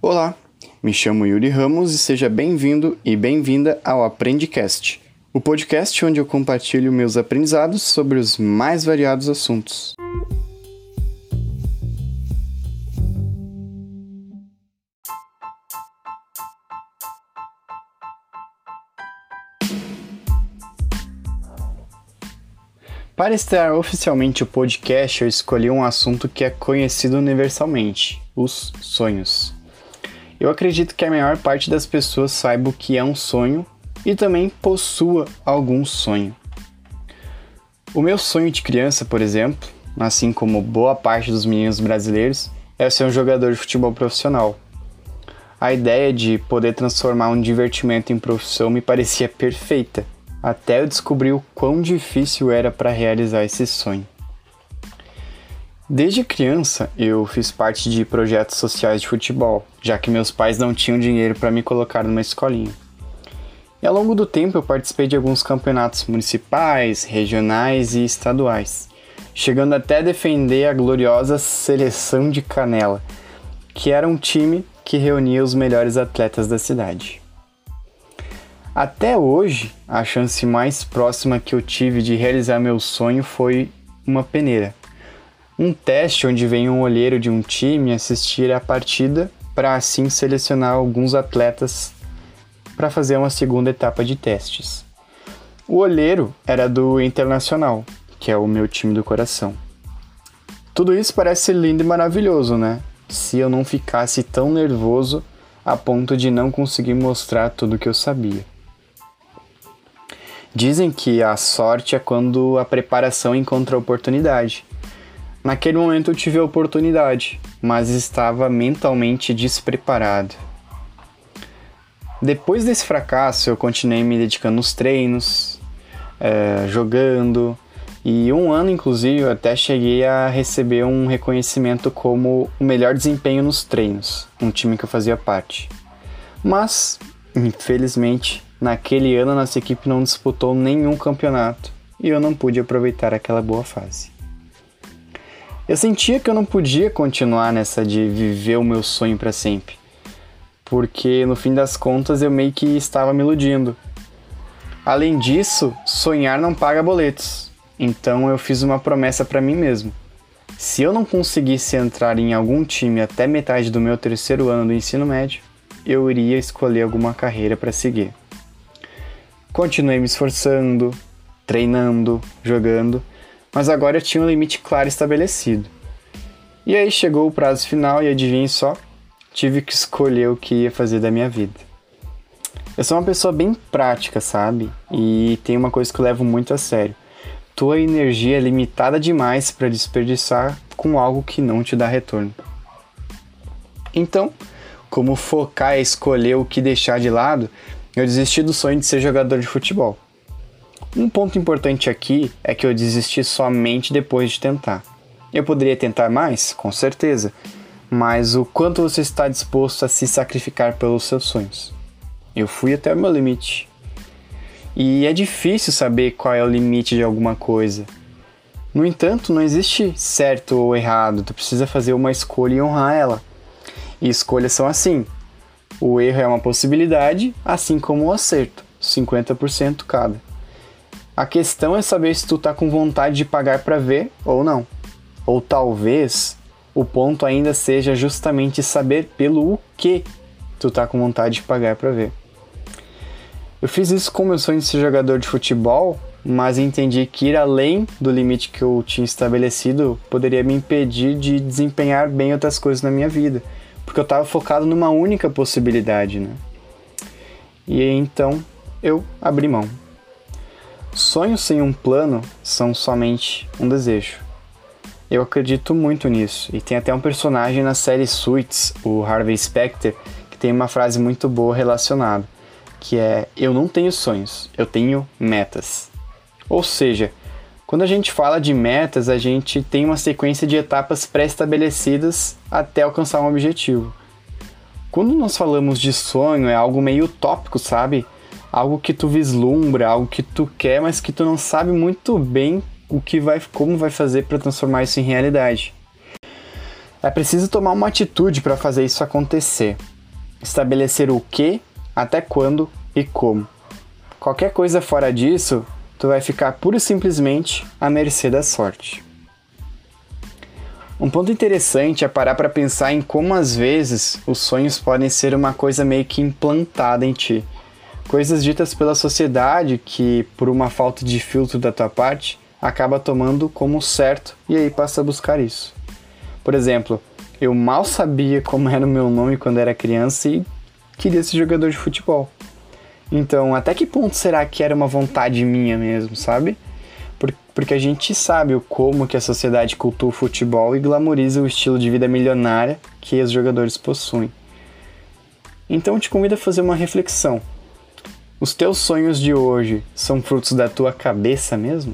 Olá, me chamo Yuri Ramos e seja bem-vindo e bem-vinda ao Aprendicast, o podcast onde eu compartilho meus aprendizados sobre os mais variados assuntos. Para estrear oficialmente o podcast, eu escolhi um assunto que é conhecido universalmente: os sonhos. Eu acredito que a maior parte das pessoas saiba o que é um sonho e também possua algum sonho. O meu sonho de criança, por exemplo, assim como boa parte dos meninos brasileiros, é ser um jogador de futebol profissional. A ideia de poder transformar um divertimento em profissão me parecia perfeita até eu descobrir o quão difícil era para realizar esse sonho. Desde criança, eu fiz parte de projetos sociais de futebol, já que meus pais não tinham dinheiro para me colocar numa escolinha. E ao longo do tempo eu participei de alguns campeonatos municipais, regionais e estaduais, chegando até defender a gloriosa Seleção de Canela, que era um time que reunia os melhores atletas da cidade. Até hoje, a chance mais próxima que eu tive de realizar meu sonho foi uma peneira. Um teste onde vem um olheiro de um time assistir a partida para assim selecionar alguns atletas para fazer uma segunda etapa de testes. O olheiro era do Internacional, que é o meu time do coração. Tudo isso parece lindo e maravilhoso, né? Se eu não ficasse tão nervoso a ponto de não conseguir mostrar tudo o que eu sabia. Dizem que a sorte é quando a preparação encontra a oportunidade. Naquele momento eu tive a oportunidade, mas estava mentalmente despreparado. Depois desse fracasso, eu continuei me dedicando nos treinos, é, jogando, e um ano, inclusive, até cheguei a receber um reconhecimento como o melhor desempenho nos treinos, um time que eu fazia parte. Mas, infelizmente, Naquele ano, nossa equipe não disputou nenhum campeonato e eu não pude aproveitar aquela boa fase. Eu sentia que eu não podia continuar nessa de viver o meu sonho para sempre, porque no fim das contas eu meio que estava me iludindo. Além disso, sonhar não paga boletos, então eu fiz uma promessa para mim mesmo. Se eu não conseguisse entrar em algum time até metade do meu terceiro ano do ensino médio, eu iria escolher alguma carreira para seguir. Continuei me esforçando, treinando, jogando, mas agora eu tinha um limite claro estabelecido. E aí chegou o prazo final e adivinhe só, tive que escolher o que ia fazer da minha vida. Eu sou uma pessoa bem prática, sabe? E tem uma coisa que eu levo muito a sério. Tua energia é limitada demais para desperdiçar com algo que não te dá retorno. Então, como focar e escolher o que deixar de lado, eu desisti do sonho de ser jogador de futebol. Um ponto importante aqui é que eu desisti somente depois de tentar. Eu poderia tentar mais? Com certeza. Mas o quanto você está disposto a se sacrificar pelos seus sonhos? Eu fui até o meu limite. E é difícil saber qual é o limite de alguma coisa. No entanto, não existe certo ou errado, tu precisa fazer uma escolha e honrar ela. E escolhas são assim: o erro é uma possibilidade, assim como o acerto, 50% cada. A questão é saber se tu tá com vontade de pagar para ver ou não. Ou talvez o ponto ainda seja justamente saber pelo que tu tá com vontade de pagar para ver. Eu fiz isso com meu sonho de ser jogador de futebol, mas entendi que ir além do limite que eu tinha estabelecido poderia me impedir de desempenhar bem outras coisas na minha vida porque eu estava focado numa única possibilidade, né? E então eu abri mão. Sonhos sem um plano são somente um desejo. Eu acredito muito nisso, e tem até um personagem na série Suits, o Harvey Specter, que tem uma frase muito boa relacionada, que é: Eu não tenho sonhos, eu tenho metas. Ou seja, quando a gente fala de metas, a gente tem uma sequência de etapas pré-estabelecidas até alcançar um objetivo. Quando nós falamos de sonho, é algo meio utópico, sabe? Algo que tu vislumbra, algo que tu quer, mas que tu não sabe muito bem o que vai, como vai fazer para transformar isso em realidade. É preciso tomar uma atitude para fazer isso acontecer. Estabelecer o que, até quando e como. Qualquer coisa fora disso, tu vai ficar pura e simplesmente à mercê da sorte. Um ponto interessante é parar para pensar em como às vezes os sonhos podem ser uma coisa meio que implantada em ti. Coisas ditas pela sociedade que, por uma falta de filtro da tua parte, acaba tomando como certo e aí passa a buscar isso. Por exemplo, eu mal sabia como era o meu nome quando era criança e queria ser jogador de futebol. Então, até que ponto será que era uma vontade minha mesmo, sabe? Porque a gente sabe o como que a sociedade cultua o futebol e glamoriza o estilo de vida milionária que os jogadores possuem. Então, te convido a fazer uma reflexão. Os teus sonhos de hoje são frutos da tua cabeça mesmo?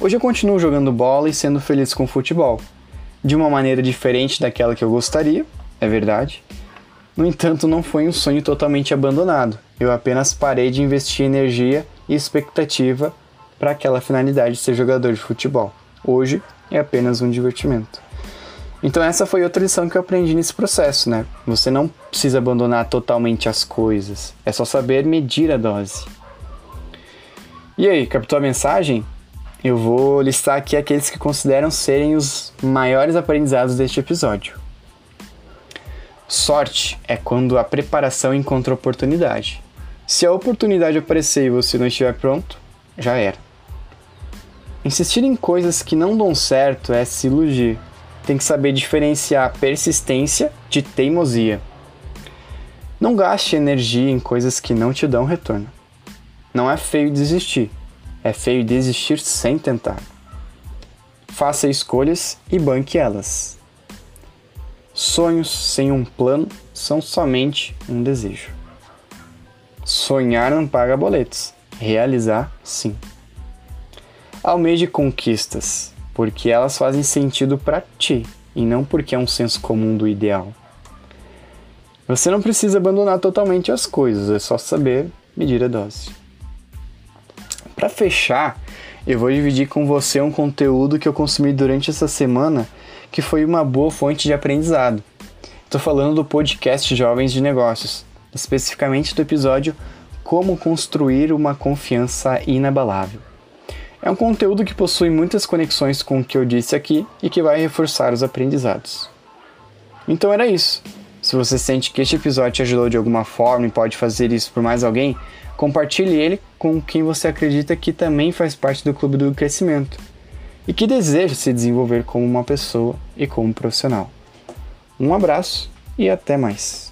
Hoje eu continuo jogando bola e sendo feliz com o futebol. De uma maneira diferente daquela que eu gostaria, é verdade. No entanto, não foi um sonho totalmente abandonado. Eu apenas parei de investir energia e expectativa para aquela finalidade de ser jogador de futebol. Hoje é apenas um divertimento. Então essa foi outra lição que eu aprendi nesse processo, né? Você não precisa abandonar totalmente as coisas, é só saber medir a dose. E aí, captou a mensagem? eu vou listar aqui aqueles que consideram serem os maiores aprendizados deste episódio. Sorte é quando a preparação encontra oportunidade. Se a oportunidade aparecer e você não estiver pronto, já era. Insistir em coisas que não dão certo é se iludir. Tem que saber diferenciar persistência de teimosia. Não gaste energia em coisas que não te dão retorno. Não é feio desistir, é feio desistir sem tentar. Faça escolhas e banque elas. Sonhos sem um plano são somente um desejo. Sonhar não paga boletos, realizar sim. Almeje conquistas, porque elas fazem sentido para ti e não porque é um senso comum do ideal. Você não precisa abandonar totalmente as coisas, é só saber medir a dose. Para fechar, eu vou dividir com você um conteúdo que eu consumi durante essa semana que foi uma boa fonte de aprendizado. Estou falando do podcast Jovens de Negócios, especificamente do episódio Como Construir uma Confiança Inabalável. É um conteúdo que possui muitas conexões com o que eu disse aqui e que vai reforçar os aprendizados. Então era isso. Se você sente que este episódio te ajudou de alguma forma e pode fazer isso por mais alguém, compartilhe ele com quem você acredita que também faz parte do clube do crescimento e que deseja se desenvolver como uma pessoa e como profissional. Um abraço e até mais.